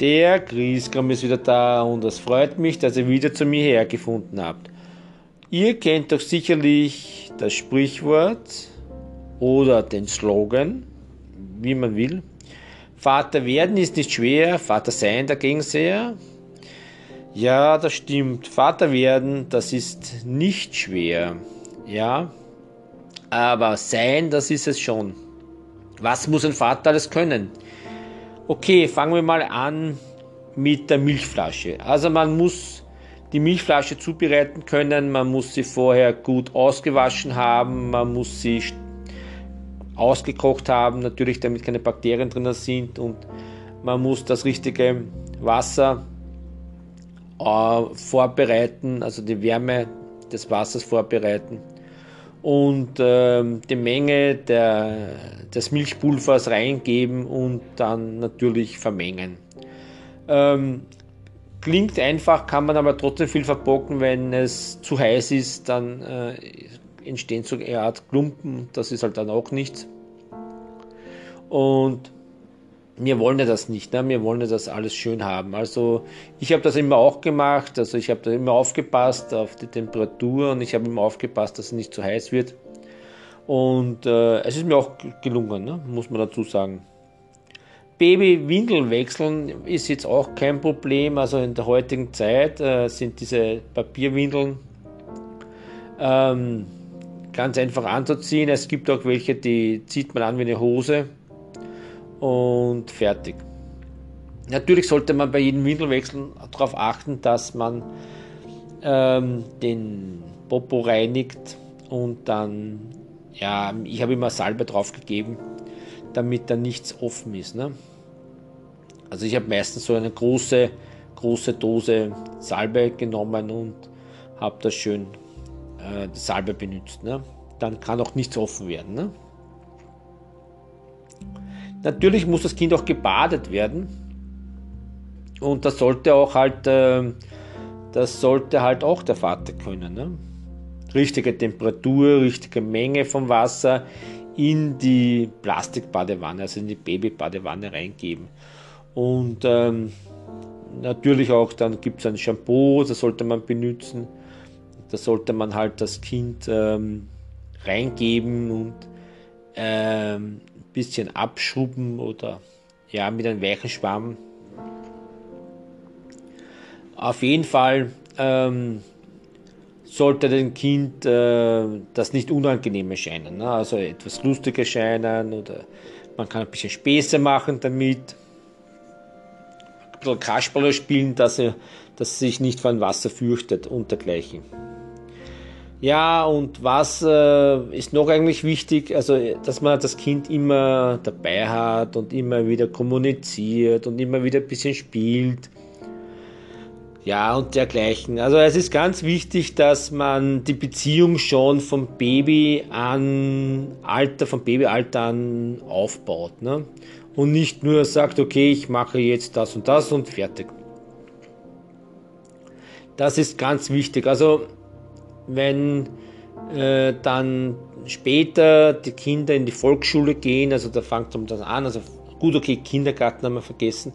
Der Grieskram ist wieder da und es freut mich, dass ihr wieder zu mir hergefunden habt. Ihr kennt doch sicherlich das Sprichwort oder den Slogan, wie man will. Vater werden ist nicht schwer, Vater sein dagegen sehr. Ja, das stimmt. Vater werden, das ist nicht schwer. Ja, aber sein, das ist es schon. Was muss ein Vater alles können? Okay, fangen wir mal an mit der Milchflasche. Also man muss die Milchflasche zubereiten können, man muss sie vorher gut ausgewaschen haben, man muss sie ausgekocht haben, natürlich damit keine Bakterien drin sind und man muss das richtige Wasser äh, vorbereiten, also die Wärme des Wassers vorbereiten und äh, die Menge der, des Milchpulvers reingeben und dann natürlich vermengen. Ähm, klingt einfach, kann man aber trotzdem viel verbocken, wenn es zu heiß ist, dann äh, entstehen so eine Art Klumpen, das ist halt dann auch nichts. Und wir wollen ja das nicht, ne? wir wollen ja das alles schön haben. Also ich habe das immer auch gemacht, also ich habe da immer aufgepasst auf die Temperatur und ich habe immer aufgepasst, dass es nicht zu heiß wird. Und äh, es ist mir auch gelungen, ne? muss man dazu sagen. Babywindeln wechseln ist jetzt auch kein Problem. Also in der heutigen Zeit äh, sind diese Papierwindeln ähm, ganz einfach anzuziehen. Es gibt auch welche, die zieht man an wie eine Hose und fertig. Natürlich sollte man bei jedem Windelwechsel darauf achten, dass man ähm, den Popo reinigt und dann, ja, ich habe immer Salbe drauf gegeben, damit da nichts offen ist. Ne? Also ich habe meistens so eine große, große Dose Salbe genommen und habe das schön äh, Salbe benutzt. Ne? Dann kann auch nichts offen werden. Ne? Natürlich muss das Kind auch gebadet werden. Und das sollte auch halt, äh, das sollte halt auch der Vater können. Ne? Richtige Temperatur, richtige Menge vom Wasser in die Plastikbadewanne, also in die Babybadewanne reingeben. Und ähm, natürlich auch dann gibt es ein Shampoo, das sollte man benutzen. Da sollte man halt das Kind ähm, reingeben und ähm, bisschen abschrubben oder ja, mit einem weichen Schwamm. Auf jeden Fall ähm, sollte dem Kind äh, das nicht unangenehm erscheinen. Ne? Also etwas lustig erscheinen oder man kann ein bisschen Späße machen damit. Ein bisschen Kasperle spielen, dass er, dass er sich nicht vor dem Wasser fürchtet und dergleichen. Ja, und was äh, ist noch eigentlich wichtig? Also, dass man das Kind immer dabei hat und immer wieder kommuniziert und immer wieder ein bisschen spielt. Ja, und dergleichen. Also, es ist ganz wichtig, dass man die Beziehung schon vom Baby an Alter, vom Babyalter an aufbaut. Ne? Und nicht nur sagt, okay, ich mache jetzt das und das und fertig. Das ist ganz wichtig. Also, wenn äh, dann später die Kinder in die Volksschule gehen, also da fängt es dann an, also gut, okay, Kindergarten haben wir vergessen,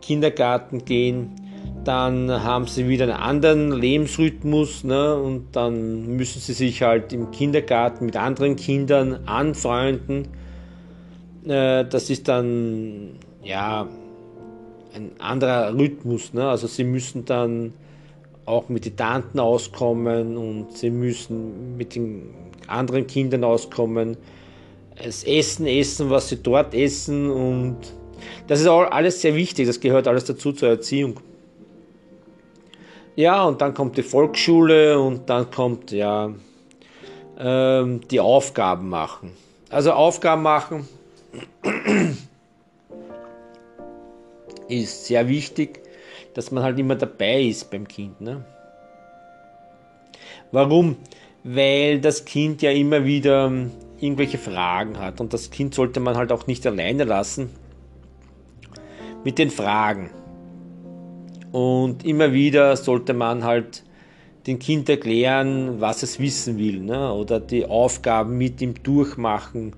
Kindergarten gehen, dann haben sie wieder einen anderen Lebensrhythmus ne, und dann müssen sie sich halt im Kindergarten mit anderen Kindern anfreunden. Äh, das ist dann ja ein anderer Rhythmus. Ne? Also sie müssen dann auch mit den Tanten auskommen und sie müssen mit den anderen Kindern auskommen. Das Essen essen, was sie dort essen und das ist auch alles sehr wichtig, das gehört alles dazu zur Erziehung. Ja, und dann kommt die Volksschule und dann kommt ja ähm, die Aufgaben machen. Also Aufgaben machen ist sehr wichtig dass man halt immer dabei ist beim Kind. Ne? Warum? Weil das Kind ja immer wieder ähm, irgendwelche Fragen hat und das Kind sollte man halt auch nicht alleine lassen mit den Fragen. Und immer wieder sollte man halt dem Kind erklären, was es wissen will, ne? oder die Aufgaben mit ihm durchmachen,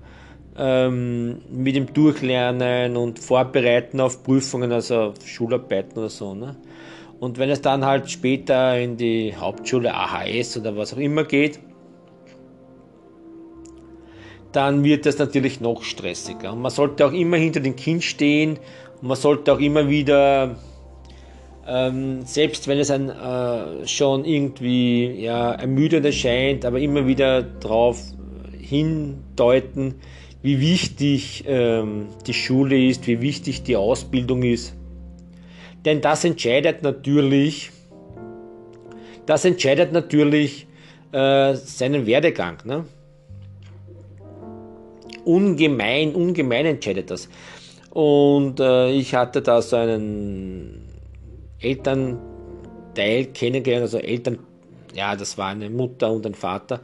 ähm, mit dem Durchlernen und Vorbereiten auf Prüfungen, also auf Schularbeiten oder so. Ne? Und wenn es dann halt später in die Hauptschule AHS oder was auch immer geht, dann wird das natürlich noch stressiger. Und man sollte auch immer hinter dem Kind stehen und man sollte auch immer wieder, ähm, selbst wenn es ein äh, schon irgendwie ja, ermüdend erscheint, aber immer wieder darauf hindeuten, wie wichtig ähm, die Schule ist, wie wichtig die Ausbildung ist. Denn das entscheidet natürlich, das entscheidet natürlich äh, seinen Werdegang. Ne? Ungemein, ungemein entscheidet das. Und äh, ich hatte da so einen Elternteil kennengelernt, also Eltern, ja, das war eine Mutter und ein Vater,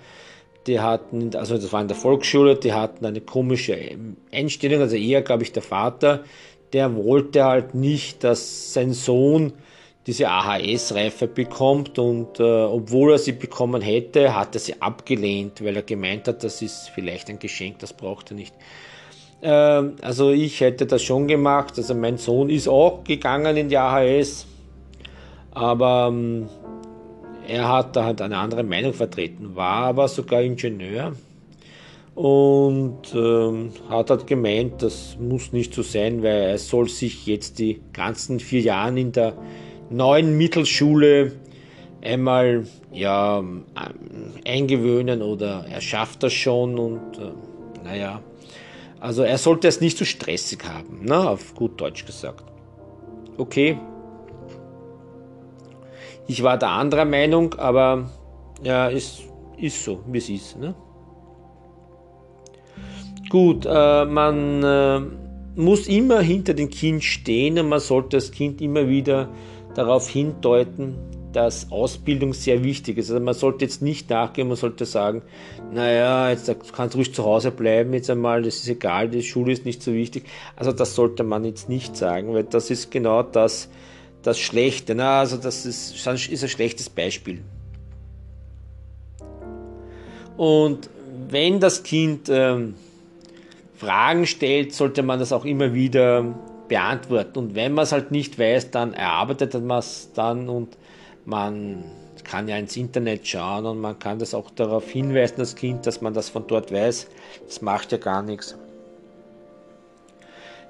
die hatten, also das war in der Volksschule, die hatten eine komische Einstellung, also eher, glaube ich, der Vater, der wollte halt nicht, dass sein Sohn diese AHS-Reife bekommt und äh, obwohl er sie bekommen hätte, hat er sie abgelehnt, weil er gemeint hat, das ist vielleicht ein Geschenk, das braucht er nicht. Äh, also ich hätte das schon gemacht, also mein Sohn ist auch gegangen in die AHS, aber ähm, er hat da halt eine andere Meinung vertreten, war aber sogar Ingenieur und ähm, hat halt gemeint, das muss nicht so sein, weil er soll sich jetzt die ganzen vier Jahre in der neuen Mittelschule einmal ja, eingewöhnen oder er schafft das schon und äh, naja, also er sollte es nicht so stressig haben, ne, auf gut Deutsch gesagt. Okay, ich war der anderer Meinung, aber ja, ist, ist so, wie es ist. Ne? Gut, äh, man äh, muss immer hinter dem Kind stehen und man sollte das Kind immer wieder darauf hindeuten, dass Ausbildung sehr wichtig ist. Also man sollte jetzt nicht nachgehen, man sollte sagen, naja, jetzt kannst du ruhig zu Hause bleiben jetzt einmal, das ist egal, die Schule ist nicht so wichtig. Also das sollte man jetzt nicht sagen, weil das ist genau das, das Schlechte. Na, also das ist, ist ein schlechtes Beispiel. Und wenn das Kind ähm, Fragen stellt, sollte man das auch immer wieder beantworten. Und wenn man es halt nicht weiß, dann erarbeitet man es dann und man kann ja ins Internet schauen und man kann das auch darauf hinweisen, das Kind, dass man das von dort weiß. Das macht ja gar nichts.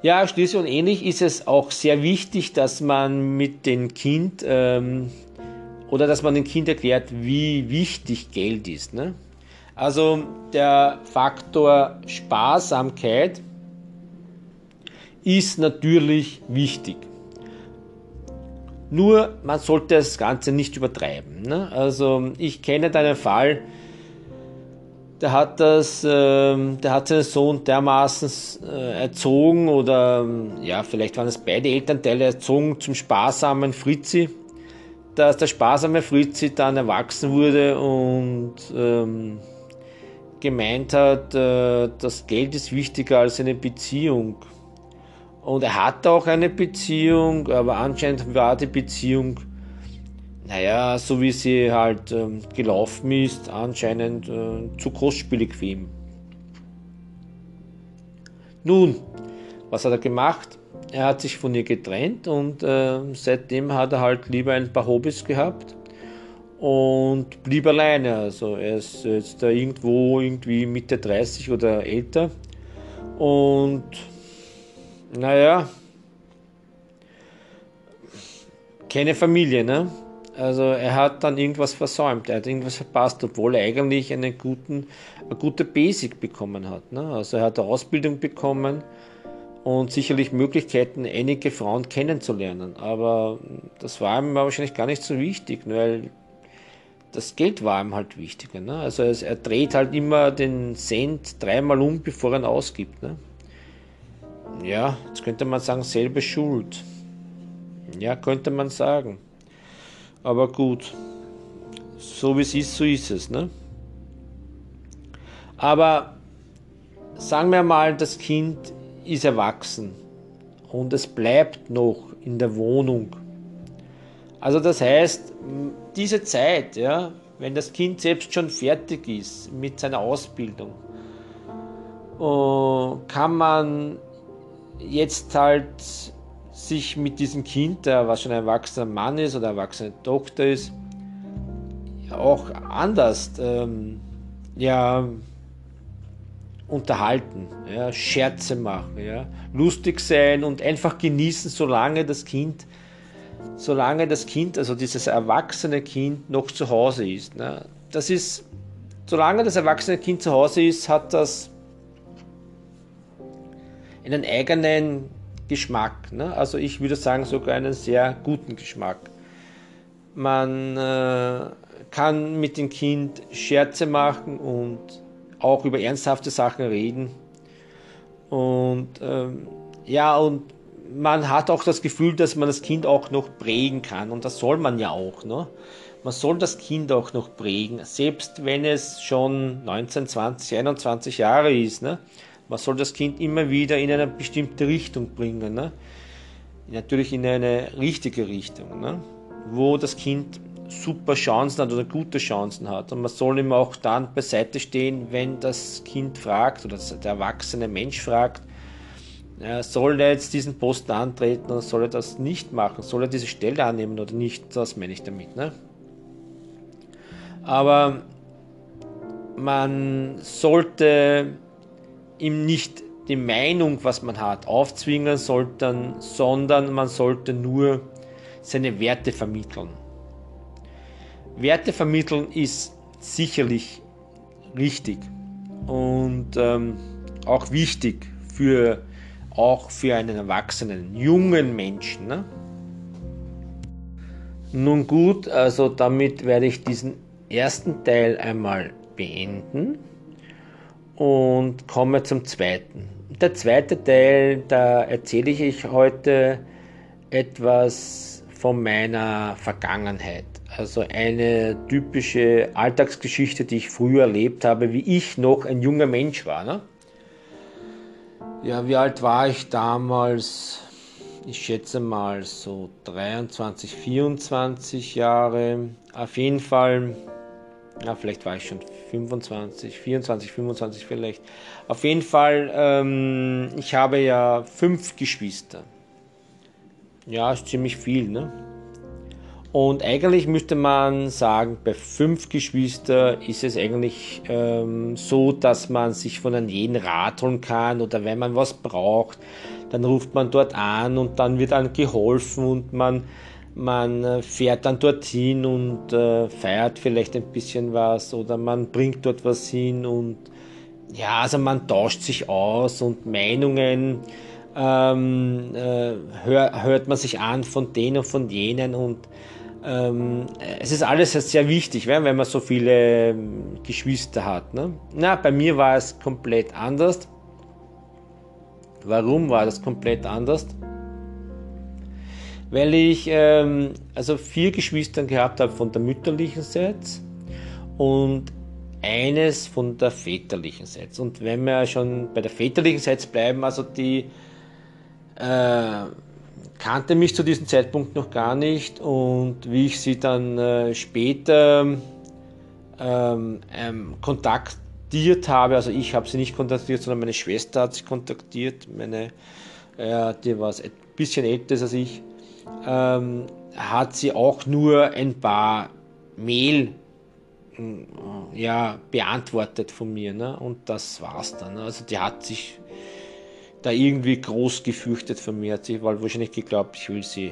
Ja, schließlich und ähnlich ist es auch sehr wichtig, dass man mit dem Kind ähm, oder dass man dem Kind erklärt, wie wichtig Geld ist. Ne? Also der Faktor Sparsamkeit ist natürlich wichtig. Nur man sollte das Ganze nicht übertreiben. Ne? Also ich kenne deinen Fall, der hat das, äh, der hat seinen Sohn dermaßen äh, erzogen oder ja, vielleicht waren es beide Elternteile erzogen zum sparsamen Fritzi, dass der sparsame Fritzi dann erwachsen wurde und ähm, gemeint hat, äh, das Geld ist wichtiger als eine Beziehung. Und er hatte auch eine Beziehung, aber anscheinend war die Beziehung, naja, so wie sie halt ähm, gelaufen ist, anscheinend äh, zu kostspielig für ihn. Nun, was hat er gemacht? Er hat sich von ihr getrennt und äh, seitdem hat er halt lieber ein paar Hobbys gehabt und blieb alleine. Also er ist jetzt da irgendwo irgendwie Mitte 30 oder älter und naja, keine Familie, ne? Also er hat dann irgendwas versäumt, er hat irgendwas verpasst, obwohl er eigentlich einen guten, eine gute Basic bekommen hat. Ne? Also er hat eine Ausbildung bekommen und sicherlich Möglichkeiten, einige Frauen kennenzulernen. Aber das war ihm wahrscheinlich gar nicht so wichtig, weil das Geld war ihm halt wichtiger. Ne? Also er dreht halt immer den Cent dreimal um, bevor er ihn ausgibt. Ne? Ja, jetzt könnte man sagen, selbe Schuld. Ja, könnte man sagen. Aber gut, so wie es ist, so ist es. Ne? Aber sagen wir mal, das Kind ist erwachsen und es bleibt noch in der Wohnung. Also das heißt, diese Zeit, ja, wenn das Kind selbst schon fertig ist mit seiner Ausbildung äh, kann man jetzt halt sich mit diesem Kind, der was schon ein erwachsener Mann ist oder erwachsene Tochter ist, auch anders ähm, ja, unterhalten, ja, Scherze machen, ja, lustig sein und einfach genießen, solange das Kind, solange das Kind, also dieses erwachsene Kind noch zu Hause ist. Ne? Das ist, solange das erwachsene Kind zu Hause ist, hat das einen eigenen Geschmack. Ne? Also ich würde sagen sogar einen sehr guten Geschmack. Man äh, kann mit dem Kind Scherze machen und auch über ernsthafte Sachen reden. Und ähm, ja, und man hat auch das Gefühl, dass man das Kind auch noch prägen kann. Und das soll man ja auch. Ne? Man soll das Kind auch noch prägen, selbst wenn es schon 19, 20, 21 Jahre ist. Ne? Man soll das Kind immer wieder in eine bestimmte Richtung bringen. Ne? Natürlich in eine richtige Richtung, ne? wo das Kind super Chancen hat oder gute Chancen hat. Und man soll ihm auch dann beiseite stehen, wenn das Kind fragt oder der erwachsene Mensch fragt, ja, soll er jetzt diesen Posten antreten oder soll er das nicht machen? Soll er diese Stelle annehmen oder nicht? Das meine ich damit. Ne? Aber man sollte ihm nicht die Meinung, was man hat, aufzwingen sollten, sondern man sollte nur seine Werte vermitteln. Werte vermitteln ist sicherlich richtig und ähm, auch wichtig für auch für einen erwachsenen, jungen Menschen. Ne? Nun gut, also damit werde ich diesen ersten Teil einmal beenden und komme zum zweiten. Der zweite Teil, da erzähle ich heute etwas von meiner Vergangenheit. Also eine typische Alltagsgeschichte, die ich früher erlebt habe, wie ich noch ein junger Mensch war. Ne? Ja, wie alt war ich damals? Ich schätze mal so 23, 24 Jahre. Auf jeden Fall ja, vielleicht war ich schon 25, 24, 25 vielleicht. Auf jeden Fall, ähm, ich habe ja fünf Geschwister. Ja, ist ziemlich viel, ne? Und eigentlich müsste man sagen, bei fünf Geschwistern ist es eigentlich ähm, so, dass man sich von einem jeden Rat holen kann oder wenn man was braucht, dann ruft man dort an und dann wird einem geholfen und man man äh, fährt dann dorthin und äh, feiert vielleicht ein bisschen was oder man bringt dort was hin und ja, also man tauscht sich aus und Meinungen ähm, äh, hör, hört man sich an von denen und von jenen und ähm, es ist alles sehr wichtig, wenn man so viele ähm, Geschwister hat. Ne? Na, bei mir war es komplett anders. Warum war das komplett anders? Weil ich ähm, also vier Geschwister gehabt habe von der mütterlichen Seite und eines von der väterlichen Seite. Und wenn wir schon bei der väterlichen Seite bleiben, also die äh, kannte mich zu diesem Zeitpunkt noch gar nicht und wie ich sie dann äh, später ähm, ähm, kontaktiert habe, also ich habe sie nicht kontaktiert, sondern meine Schwester hat sie kontaktiert, meine, äh, die war ein bisschen älter als ich, ähm, hat sie auch nur ein paar Mail äh, ja, beantwortet von mir. Ne? Und das war's dann. Also die hat sich da irgendwie groß gefürchtet von mir. Hat sich weil wahrscheinlich geglaubt, ich will sie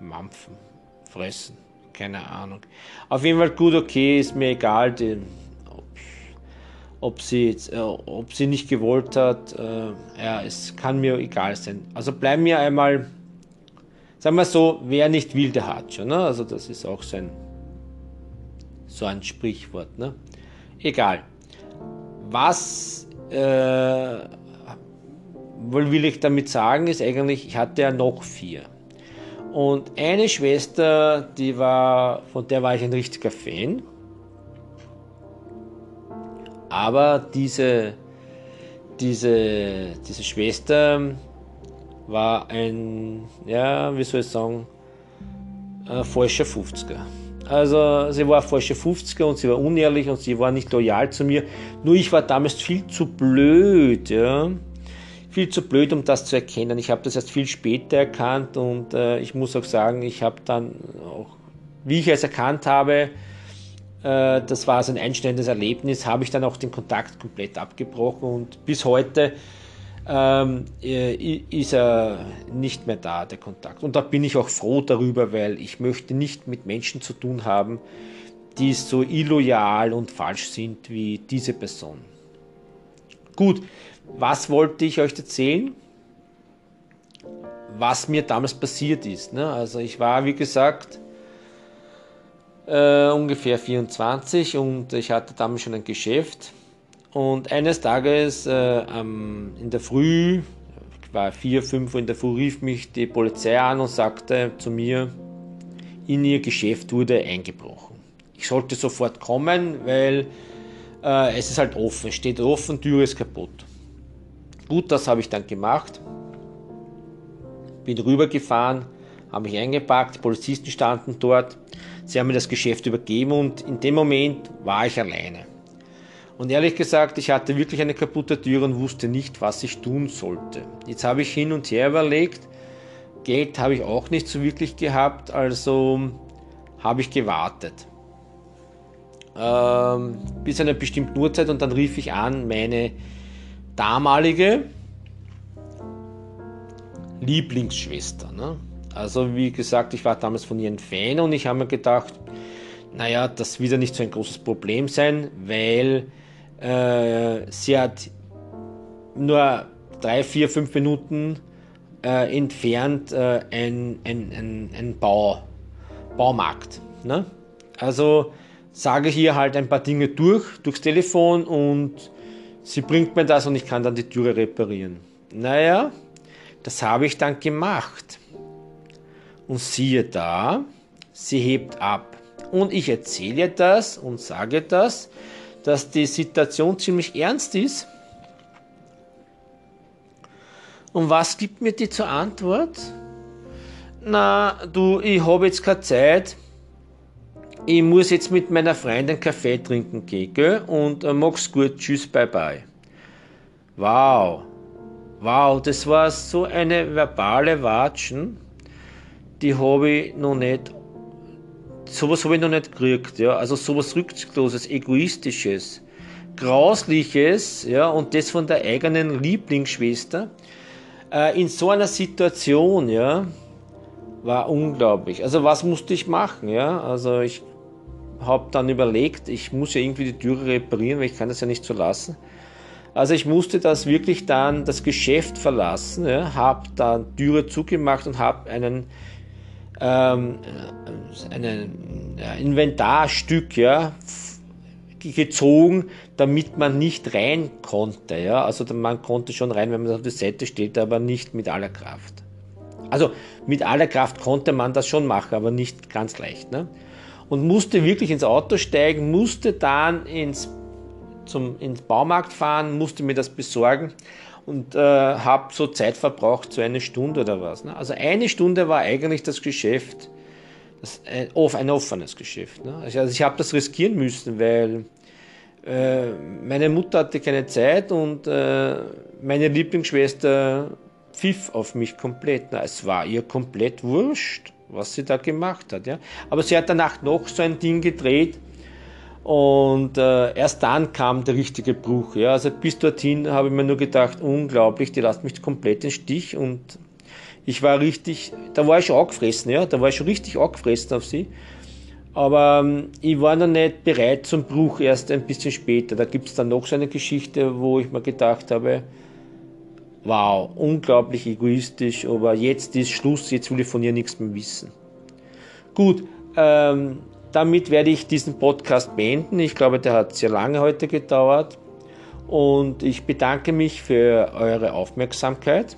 mampfen, fressen. Keine Ahnung. Auf jeden Fall gut, okay, ist mir egal, die, ob, ob, sie jetzt, äh, ob sie nicht gewollt hat. Äh, ja, es kann mir egal sein. Also bleiben wir einmal sagen wir so, wer nicht will, der hat schon. Ne? Also das ist auch so ein, so ein Sprichwort. Ne? Egal. Was äh, will ich damit sagen, ist eigentlich, ich hatte ja noch vier. Und eine Schwester, die war, von der war ich ein richtiger Fan. Aber diese, diese, diese Schwester, war ein, ja, wie soll ich sagen, ein falscher 50er. Also sie war falsche 50er und sie war unehrlich und sie war nicht loyal zu mir. Nur ich war damals viel zu blöd, ja. Viel zu blöd, um das zu erkennen. Ich habe das erst viel später erkannt und äh, ich muss auch sagen, ich habe dann auch, wie ich es erkannt habe, äh, das war so ein einschneidendes Erlebnis, habe ich dann auch den Kontakt komplett abgebrochen und bis heute ähm, äh, ist er nicht mehr da, der Kontakt. Und da bin ich auch froh darüber, weil ich möchte nicht mit Menschen zu tun haben, die so illoyal und falsch sind wie diese Person. Gut, was wollte ich euch erzählen? Was mir damals passiert ist. Ne? Also ich war, wie gesagt, äh, ungefähr 24 und ich hatte damals schon ein Geschäft und eines Tages äh, ähm, in der Früh, war 4, 5 Uhr in der Früh, rief mich die Polizei an und sagte zu mir, in ihr Geschäft wurde eingebrochen. Ich sollte sofort kommen, weil äh, es ist halt offen, steht offen, Tür ist kaputt. Gut, das habe ich dann gemacht. Bin rübergefahren, habe mich eingepackt, die Polizisten standen dort, sie haben mir das Geschäft übergeben und in dem Moment war ich alleine. Und ehrlich gesagt, ich hatte wirklich eine kaputte Tür und wusste nicht, was ich tun sollte. Jetzt habe ich hin und her überlegt. Geld habe ich auch nicht so wirklich gehabt, also habe ich gewartet. Ähm, bis eine bestimmte Uhrzeit und dann rief ich an meine damalige Lieblingsschwester. Ne? Also wie gesagt, ich war damals von ihr ein Fan und ich habe mir gedacht, naja, das wird ja nicht so ein großes Problem sein, weil äh, sie hat nur drei, vier, fünf Minuten äh, entfernt äh, ein, ein, ein, ein Bau, Baumarkt. Ne? Also sage ich ihr halt ein paar Dinge durch, durchs Telefon und sie bringt mir das und ich kann dann die Türe reparieren. Naja, das habe ich dann gemacht. Und siehe da, sie hebt ab. Und ich erzähle das und sage das dass die Situation ziemlich ernst ist. Und was gibt mir die zur Antwort? Na, du, ich habe jetzt keine Zeit. Ich muss jetzt mit meiner Freundin Kaffee trinken gehen, gell? Und äh, mach's gut, tschüss, bye bye. Wow, wow, das war so eine verbale Watschen, die habe ich noch nicht sowas habe ich noch nicht gekriegt, ja. Also sowas Rücksichtsloses, Egoistisches, Grausliches, ja, und das von der eigenen Lieblingsschwester. Äh, in so einer Situation, ja, war unglaublich. Also was musste ich machen, ja? Also ich habe dann überlegt, ich muss ja irgendwie die Türe reparieren, weil ich kann das ja nicht so lassen. Also ich musste das wirklich dann das Geschäft verlassen, ja, habe dann Türe zugemacht und habe einen ähm, ein Inventarstück ja, gezogen, damit man nicht rein konnte. Ja? Also man konnte schon rein, wenn man auf der Seite steht, aber nicht mit aller Kraft. Also mit aller Kraft konnte man das schon machen, aber nicht ganz leicht. Ne? Und musste wirklich ins Auto steigen, musste dann ins, zum, ins Baumarkt fahren, musste mir das besorgen und äh, habe so Zeit verbraucht, so eine Stunde oder was. Ne? Also eine Stunde war eigentlich das Geschäft, das, ein, ein offenes Geschäft. Ne? Also, also ich habe das riskieren müssen, weil äh, meine Mutter hatte keine Zeit und äh, meine Lieblingsschwester pfiff auf mich komplett. Na, es war ihr komplett wurscht, was sie da gemacht hat. Aber sie hat danach noch so ein Ding gedreht, und äh, erst dann kam der richtige Bruch. Ja. Also bis dorthin habe ich mir nur gedacht, unglaublich, die lasst mich komplett in Stich. Und ich war richtig, da war ich schon angefressen, ja, da war ich schon richtig angefressen auf sie. Aber ähm, ich war noch nicht bereit zum Bruch, erst ein bisschen später. Da gibt es dann noch so eine Geschichte, wo ich mir gedacht habe, wow, unglaublich egoistisch, aber jetzt ist Schluss, jetzt will ich von ihr nichts mehr wissen. Gut, ähm, damit werde ich diesen Podcast beenden. Ich glaube, der hat sehr lange heute gedauert. Und ich bedanke mich für eure Aufmerksamkeit.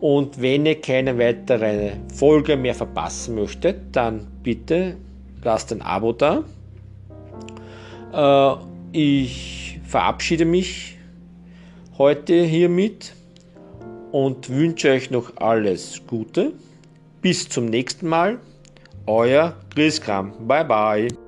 Und wenn ihr keine weitere Folge mehr verpassen möchtet, dann bitte lasst ein Abo da. Äh, ich verabschiede mich heute hiermit und wünsche euch noch alles Gute. Bis zum nächsten Mal Euer Griskram. Bye bye.